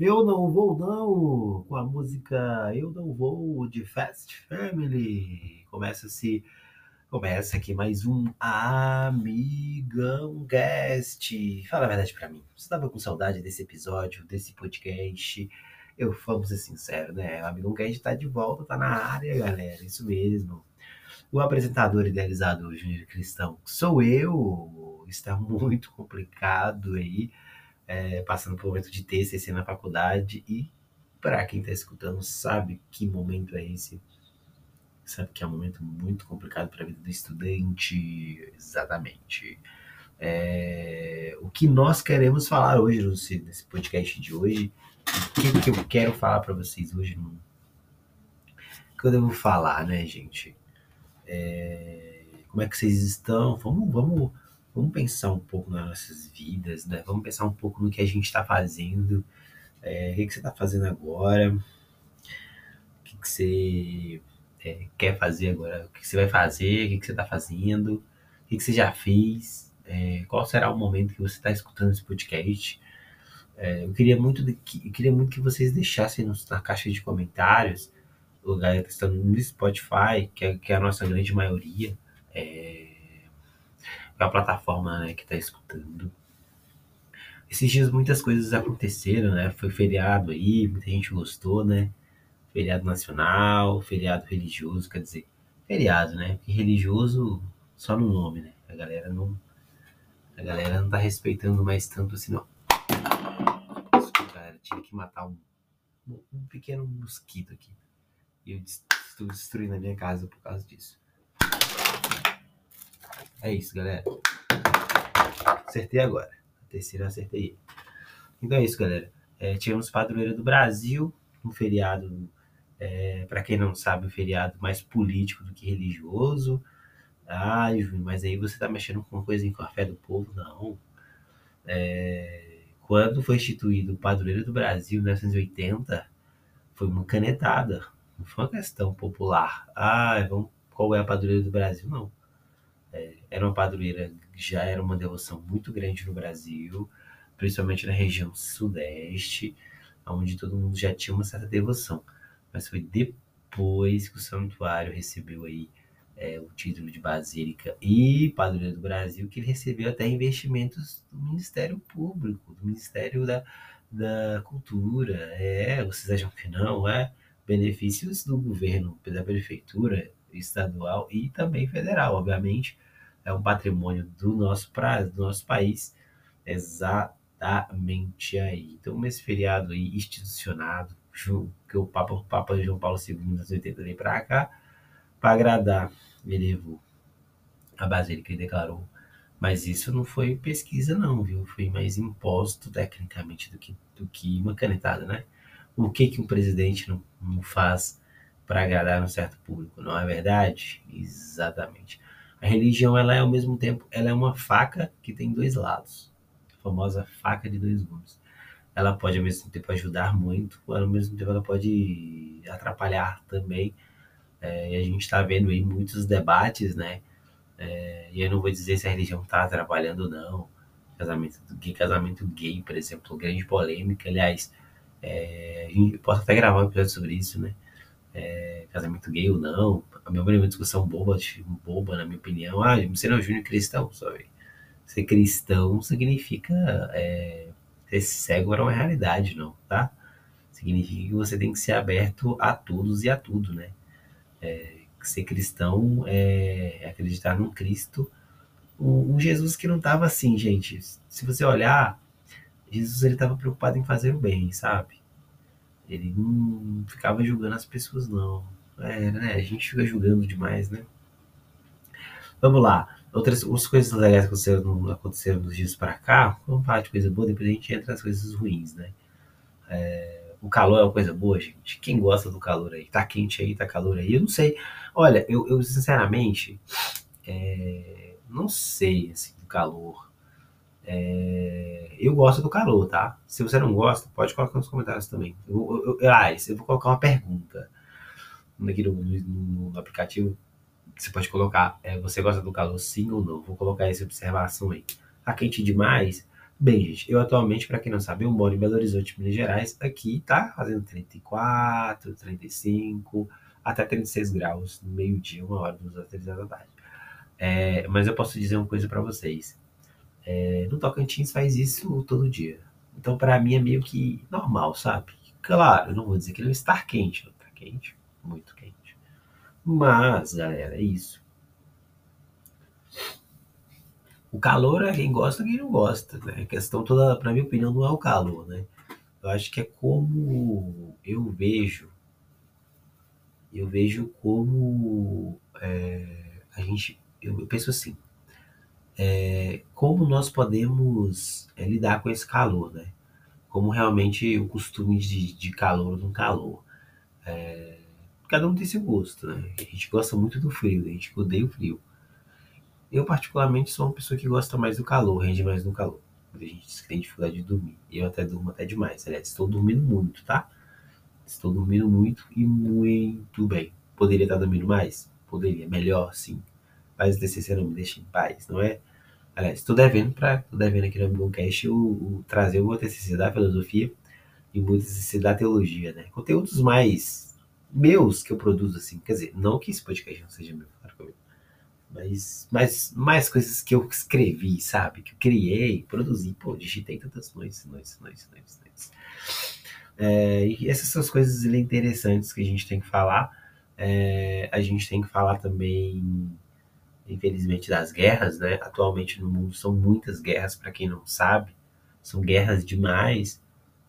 Eu não vou não, com a música Eu não vou de Fast Family. Começa-se, começa aqui mais um Amigão Guest. Fala a verdade pra mim. Você estava com saudade desse episódio, desse podcast? Eu vamos ser sincero, né? O Amigão Guest tá de volta, tá na área, galera. Isso mesmo. O apresentador idealizado Júnior Cristão sou eu. Está muito complicado aí é, passando por um momento de TCC na faculdade e para quem está escutando sabe que momento é esse, sabe que é um momento muito complicado para a vida do estudante, exatamente. É, o que nós queremos falar hoje nesse podcast de hoje, o que, que eu quero falar para vocês hoje, no, que eu devo falar, né, gente? É, como é que vocês estão? Vamos, vamos vamos pensar um pouco nas nossas vidas, né? Vamos pensar um pouco no que a gente está fazendo, é, o que, que você está fazendo agora, o que, que você é, quer fazer agora, o que, que você vai fazer, o que, que você está fazendo, o que, que você já fez, é, qual será o momento que você está escutando esse podcast. É, eu queria muito que, queria muito que vocês deixassem na caixa de comentários, o galera que está no Spotify, que é, que é a nossa grande maioria, é, a plataforma né, que está escutando. Esses dias muitas coisas aconteceram, né? Foi feriado aí, muita gente gostou, né? Feriado nacional, feriado religioso, quer dizer, feriado, né? Porque religioso só no nome, né? A galera não. A galera não tá respeitando mais tanto assim, não. Desculpa, galera, tive que matar um, um pequeno mosquito aqui. E eu estou destruindo a minha casa por causa disso. É isso, galera. Acertei agora. A terceira eu acertei. Então é isso, galera. É, tivemos Padroeira do Brasil, um feriado, é, para quem não sabe, um feriado mais político do que religioso. Ai, mas aí você tá mexendo com coisa em café do povo? Não. É, quando foi instituído o Padroeiro do Brasil, em 1980, foi uma canetada. Não foi uma questão popular. Ah, vamos, qual é a Padroeira do Brasil? Não era uma padroeira, já era uma devoção muito grande no Brasil, principalmente na região sudeste, onde todo mundo já tinha uma certa devoção. Mas foi depois que o santuário recebeu aí é, o título de Basílica e Padroeira do Brasil, que ele recebeu até investimentos do Ministério Público, do Ministério da, da Cultura. É, vocês acham que não? É? Benefícios do governo, da prefeitura, estadual e também federal, obviamente. É um patrimônio do nosso, do nosso país. Exatamente aí. Então, esse feriado aí institucionado, que o Papa, o Papa João Paulo II, nos 80 veio para cá, para agradar, ele levou a Basílica e declarou. Mas isso não foi pesquisa, não, viu? Foi mais imposto tecnicamente do que, do que uma canetada, né? O que, que um presidente não, não faz para agradar um certo público, não é verdade? Exatamente. A religião, ela é ao mesmo tempo, ela é uma faca que tem dois lados. A famosa faca de dois gumes. Ela pode ao mesmo tempo ajudar muito, ao mesmo tempo ela pode atrapalhar também. É, e a gente está vendo aí muitos debates, né? É, e eu não vou dizer se a religião está atrapalhando ou não. Casamento casamento gay, por exemplo, grande polêmica. Aliás, é, posso até gravar um episódio sobre isso, né? É, casamento gay ou não. A minha opinião é uma discussão boba, boba, na minha opinião. Ah, você não é júnior cristão, sabe? Ser cristão significa é, ser cego era uma realidade, não, tá? Significa que você tem que ser aberto a todos e a tudo, né? É, ser cristão é acreditar num Cristo, um, um Jesus que não estava assim, gente. Se você olhar, Jesus ele estava preocupado em fazer o bem, sabe? Ele não ficava julgando as pessoas, não. É, né? A gente fica julgando demais, né? Vamos lá. Outras, outras coisas legais que aconteceram, aconteceram nos dias para cá. Vamos falar de coisa boa, depois a gente entra nas coisas ruins, né? É, o calor é uma coisa boa, gente. Quem gosta do calor aí? Tá quente aí, tá calor aí? Eu não sei. Olha, eu, eu sinceramente é, não sei assim, do calor. É, eu gosto do calor, tá? Se você não gosta, pode colocar nos comentários também. Eu, eu, ah, eu vou colocar uma pergunta aqui no, no, no aplicativo. Você pode colocar, é, você gosta do calor sim ou não? Vou colocar essa observação aí. Tá quente demais? Bem, gente, eu atualmente, para quem não sabe, eu moro em Belo Horizonte, Minas Gerais. Aqui tá fazendo 34, 35, até 36 graus meio-dia, uma hora, duas horas, três horas da tarde. É, mas eu posso dizer uma coisa para vocês. É, no Tocantins faz isso todo dia. Então, para mim, é meio que normal, sabe? Claro, eu não vou dizer que ele está quente, não tá quente, muito quente. Mas, galera, é isso. O calor é quem gosta, quem não gosta, né? A questão toda, para minha opinião, não é o calor, né? Eu acho que é como eu vejo, eu vejo como é, a gente, eu, eu penso assim, é, como nós podemos é, lidar com esse calor, né? Como realmente o costume de, de calor no calor. É, cada um tem seu gosto, né? A gente gosta muito do frio, a gente odeia o frio. Eu, particularmente, sou uma pessoa que gosta mais do calor, rende mais no calor. Muita gente tem dificuldade de dormir. Eu até durmo até demais. Aliás, estou dormindo muito, tá? Estou dormindo muito e muito bem. Poderia estar dormindo mais? Poderia. Melhor, sim. Mas o TCC não me deixa em paz, não é? Aliás, estou devendo para, estou devendo aqui no Ambulcast o, o, trazer o TCC da filosofia e o TCC da teologia, né? Conteúdos mais meus que eu produzo, assim. Quer dizer, não que esse podcast não seja meu, claro que eu mas, mas mais coisas que eu escrevi, sabe? Que eu criei, produzi, pô, digitei tantas noites, noites, noites, noites, noites. É, e essas são as coisas interessantes que a gente tem que falar. É, a gente tem que falar também, infelizmente, das guerras, né? Atualmente no mundo são muitas guerras, para quem não sabe, são guerras demais,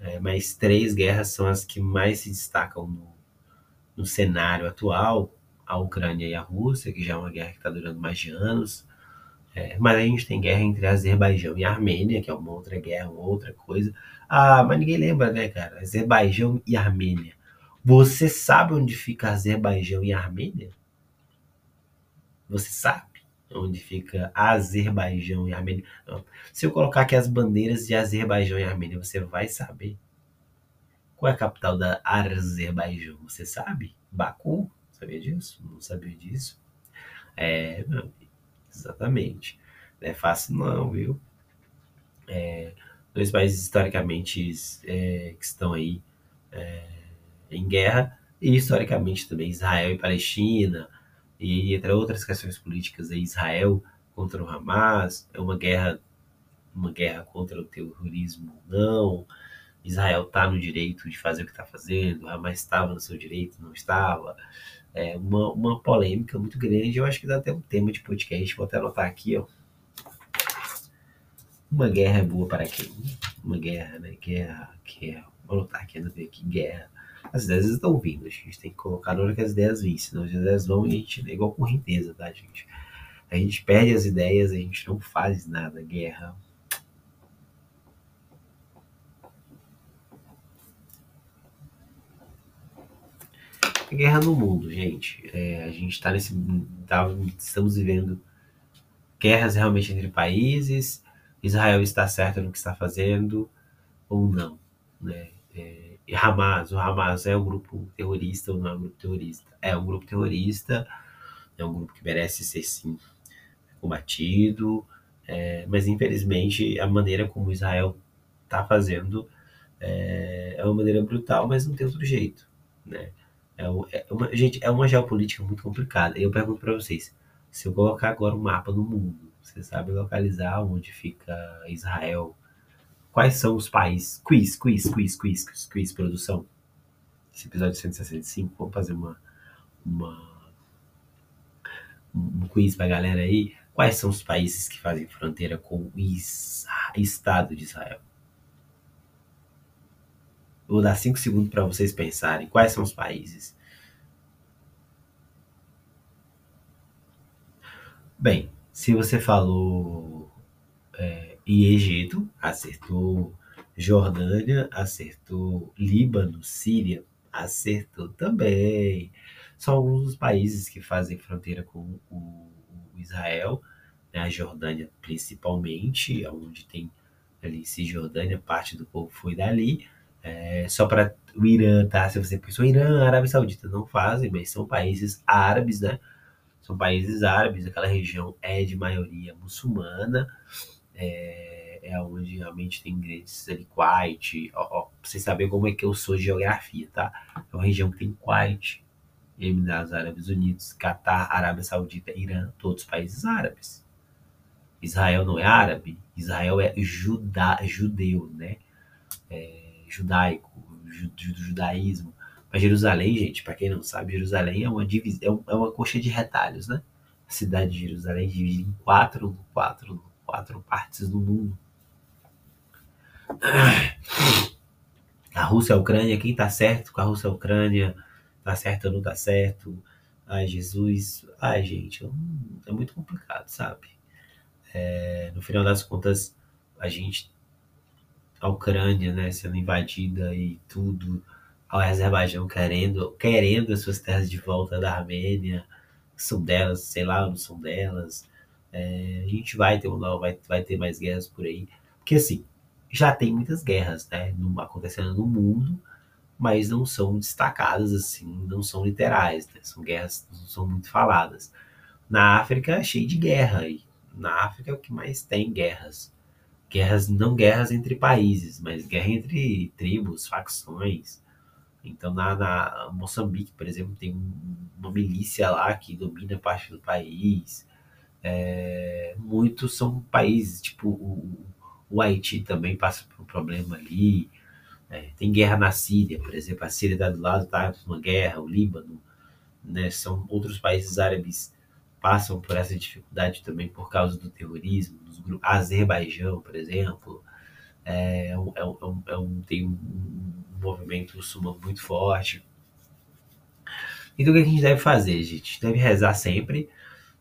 é, mas três guerras são as que mais se destacam no, no cenário atual a Ucrânia e a Rússia, que já é uma guerra que está durando mais de anos. É, mas a gente tem guerra entre Azerbaijão e Armênia, que é uma outra guerra, uma outra coisa. Ah, mas ninguém lembra, né, cara? Azerbaijão e Armênia. Você sabe onde fica Azerbaijão e Armênia? Você sabe onde fica Azerbaijão e Armênia? Não. Se eu colocar aqui as bandeiras de Azerbaijão e Armênia, você vai saber. Qual é a capital da Azerbaijão? Você sabe? Baku? Sabia disso? Não sabia disso? É, não, exatamente. Não é fácil não, viu? É, dois países historicamente é, que estão aí é, em guerra e historicamente também Israel e Palestina e entre outras questões políticas aí, Israel contra o Hamas é uma guerra uma guerra contra o terrorismo não Israel está no direito de fazer o que está fazendo, Hamas estava no seu direito, não estava é, uma, uma polêmica muito grande. Eu acho que dá até um tema de podcast. Vou até anotar aqui, ó. Uma guerra é boa para quem? Uma guerra, né? Guerra, guerra. Vou anotar aqui, não ver aqui, guerra. As ideias estão vindo, a gente tem que colocar na hora que as ideias vêm, senão as ideias vão e a gente é igual correnteza, tá, gente? A gente perde as ideias, a gente não faz nada. Guerra, guerra no mundo, gente. É, a gente está nesse. Tá, estamos vivendo guerras realmente entre países. Israel está certo no que está fazendo ou não. Né? É, Hamas, o Hamas é um grupo terrorista ou não é um grupo terrorista? É um grupo terrorista, é um grupo que merece ser sim combatido, é, mas infelizmente a maneira como Israel está fazendo é, é uma maneira brutal, mas não tem outro jeito, né? É, é uma, gente, é uma geopolítica muito complicada. Eu pergunto para vocês: se eu colocar agora um mapa do mundo, você sabe localizar onde fica Israel? Quais são os países? Quiz, quiz, quiz, quiz, quiz, quiz produção. Esse episódio 165, vamos fazer uma, uma um quiz pra galera aí. Quais são os países que fazem fronteira com o Estado de Israel? Vou dar cinco segundos para vocês pensarem quais são os países. Bem, se você falou é, Egito, acertou. Jordânia, acertou. Líbano, Síria, acertou também. São alguns dos países que fazem fronteira com o, o Israel, né? a Jordânia principalmente, onde tem ali Cisjordânia, parte do povo foi dali. É, só para o Irã, tá? Se você pensou Irã, Arábia Saudita, não fazem, mas são países árabes, né? São países árabes, aquela região é de maioria muçulmana. É, é, onde realmente tem ingredientes ali, Kuwait. Ó, ó, pra vocês saberem como é que eu sou geografia, tá? É uma região que tem Kuwait, Emirados Árabes Unidos, Catar, Arábia Saudita, Irã, todos países árabes. Israel não é árabe, Israel é juda, judeu, né? É, judaico, ju, judaísmo. Mas Jerusalém, gente, para quem não sabe, Jerusalém é uma divisão, é, é uma coxa de retalhos, né? A cidade de Jerusalém divide em quatro, quatro, quatro partes do mundo. A Rússia e a Ucrânia, quem tá certo com a Rússia e a Ucrânia? Tá certo ou não tá certo? Ai, Jesus. Ai, gente, é muito complicado, sabe? É, no final das contas, a gente. A Ucrânia, né, sendo invadida e tudo. O Azerbaijão querendo, querendo as suas terras de volta da Armênia. São delas, sei lá, não são delas. É, a gente vai ter, vai, vai ter mais guerras por aí. Porque assim, já tem muitas guerras, né? Acontecendo no mundo mas não são destacadas assim, não são literais, né? são guerras não são muito faladas. Na África é cheio de guerra e na África é o que mais tem guerras. Guerras não guerras entre países, mas guerra entre tribos, facções. Então na, na Moçambique, por exemplo, tem uma milícia lá que domina parte do país. É, muitos são países, tipo o, o Haiti também passa por um problema ali. É, tem guerra na Síria, por exemplo, a Síria está do lado, está numa guerra, o Líbano, né, são outros países árabes passam por essa dificuldade também por causa do terrorismo, dos grupos, Azerbaijão, por exemplo, é, é, um, é, um, é um, tem um, movimento muçulmano muito forte. Então o que a gente deve fazer, gente deve rezar sempre,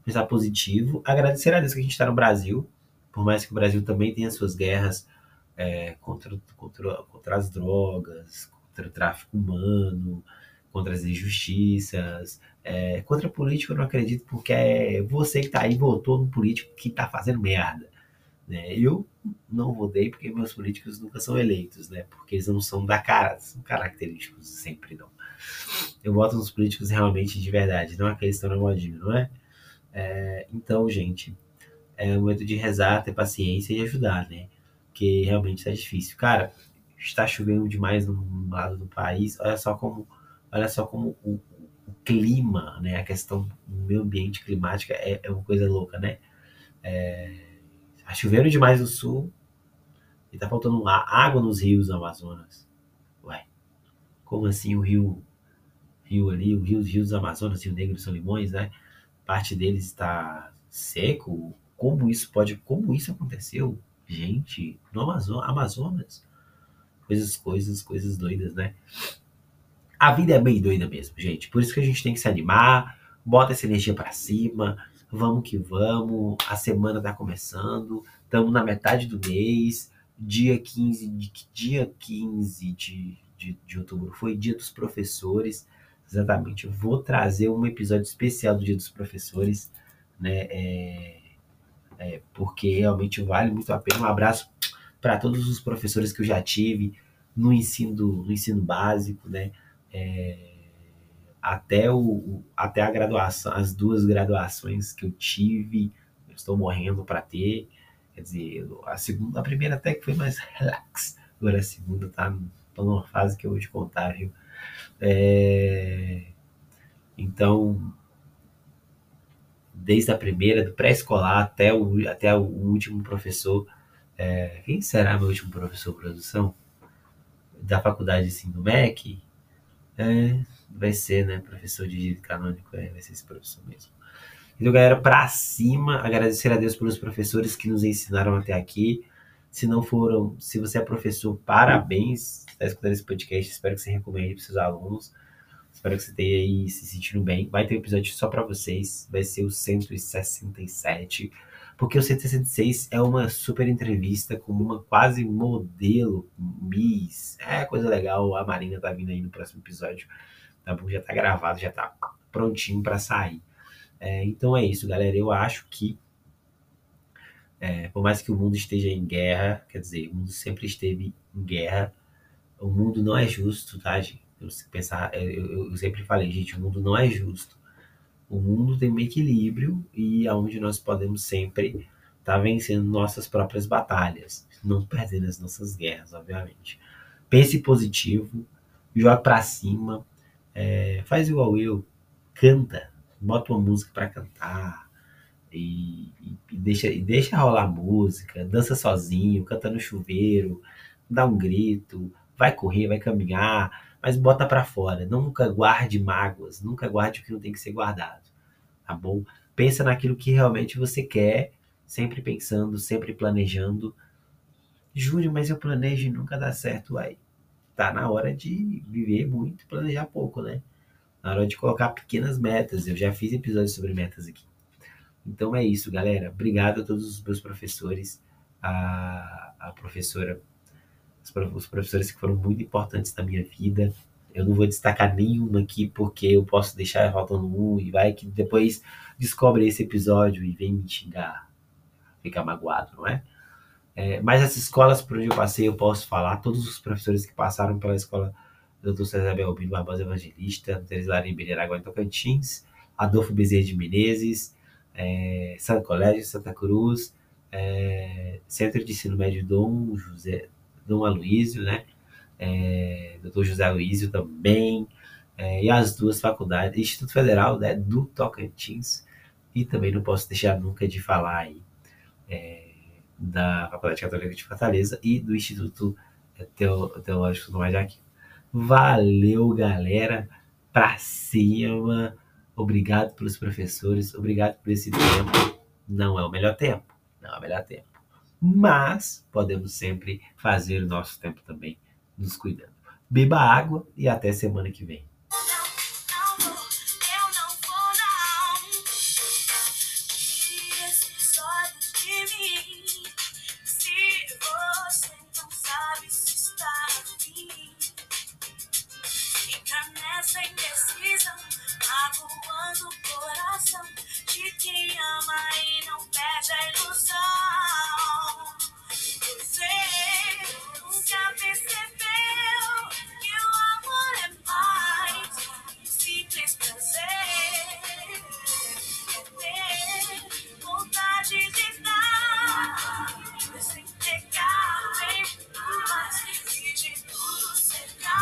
pensar positivo, agradecer a Deus que a gente está no Brasil, por mais que o Brasil também tenha suas guerras, é, contra, contra, contra as drogas, contra o tráfico humano, contra as injustiças, é, contra político eu não acredito porque é você que está aí votou no político que está fazendo merda. Né? Eu não votei porque meus políticos nunca são eleitos, né? Porque eles não são da cara, são característicos sempre não. Eu voto nos políticos realmente de verdade, não aqueles que estão na modinha, não é? É? Então, gente, é o momento de rezar, ter paciência e ajudar, né? porque realmente está difícil. Cara, está chovendo demais no lado do país. Olha só como, olha só como o, o clima, né, a questão do meio ambiente climática é, é uma coisa louca, né? É, está chovendo demais no sul e está faltando água nos rios do Amazonas. Ué, como assim o rio, rio ali, o rio, os rios do Amazonas, Rio Negro e São Limões, né? Parte deles está seco. Como isso pode, como isso aconteceu? Gente, no Amazonas, Amazonas. Coisas, coisas, coisas doidas, né? A vida é bem doida mesmo, gente. Por isso que a gente tem que se animar, bota essa energia para cima, vamos que vamos. A semana tá começando, estamos na metade do mês, dia 15 de, dia 15 de, de, de outubro foi dia dos professores. Exatamente, eu vou trazer um episódio especial do Dia dos Professores, né? É, é, porque realmente vale muito a pena. Um abraço para todos os professores que eu já tive no ensino, no ensino básico, né? É, até, o, até a graduação, as duas graduações que eu tive, eu estou morrendo para ter. Quer dizer, a segunda, a primeira até que foi mais relax, agora a segunda tá, tô numa fase que eu vou te contar, viu? É, então, desde a primeira, do pré-escolar até o, até o último professor. É, quem será meu último professor de produção? Da faculdade assim, do MEC? É, vai ser, né? Professor de direito canônico, é, vai ser esse professor mesmo. Então, galera, pra cima, agradecer a Deus pelos professores que nos ensinaram até aqui. Se não foram, se você é professor, parabéns. Está escutando esse podcast, espero que você recomende para seus alunos. Espero que você tenha aí se sentindo bem. Vai ter um episódio só para vocês. Vai ser o 167. Porque o 166 é uma super entrevista com uma quase modelo Miss. É coisa legal. A Marina tá vindo aí no próximo episódio. Tá bom? Já tá gravado, já tá prontinho para sair. É, então é isso, galera. Eu acho que é, por mais que o mundo esteja em guerra, quer dizer, o mundo sempre esteve em guerra, o mundo não é justo, tá, gente? Eu, pensar, é, eu, eu sempre falei, gente, o mundo não é justo. O mundo tem um equilíbrio e aonde nós podemos sempre estar tá vencendo nossas próprias batalhas. não perdendo as nossas guerras, obviamente. Pense positivo, joga pra cima, é, faz igual eu, canta, bota uma música para cantar e, e, deixa, e deixa rolar música, dança sozinho, canta no chuveiro, dá um grito, vai correr, vai caminhar, mas bota para fora. Nunca guarde mágoas, nunca guarde o que não tem que ser guardado, tá bom? Pensa naquilo que realmente você quer, sempre pensando, sempre planejando. Júlio, mas eu planejo e nunca dá certo aí. Tá na hora de viver muito planejar pouco, né? Na hora de colocar pequenas metas. Eu já fiz episódios sobre metas aqui. Então é isso, galera. Obrigado a todos os meus professores, a, a professora, os professores que foram muito importantes na minha vida. Eu não vou destacar nenhuma aqui porque eu posso deixar faltando um e vai que depois descobre esse episódio e vem me xingar, ficar magoado, não é? é mas as escolas por onde eu passei eu posso falar, todos os professores que passaram pela escola Dr. César Belbino Barbosa Evangelista, Teres Larim Beiraragua em Tocantins, Adolfo Bezerra de Menezes, é, Santo Colégio Santa Cruz, é, Centro de Ensino Médio Dom José, Dom Aloísio, né? É, Dr. José Aloísio também, é, e as duas faculdades, Instituto Federal né, do Tocantins, e também não posso deixar nunca de falar aí é, da Faculdade Católica de Fortaleza e do Instituto Teológico do Majaqui. Valeu, galera, pra cima! Obrigado pelos professores, obrigado por esse tempo. Não é o melhor tempo, não é o melhor tempo. Mas podemos sempre fazer o nosso tempo também nos cuidando. Beba água e até semana que vem.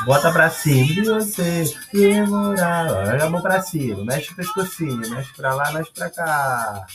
Bota pra cima e você demorar. Olha a mão pra cima, mexe o pescocinho, mexe pra lá, mexe pra cá.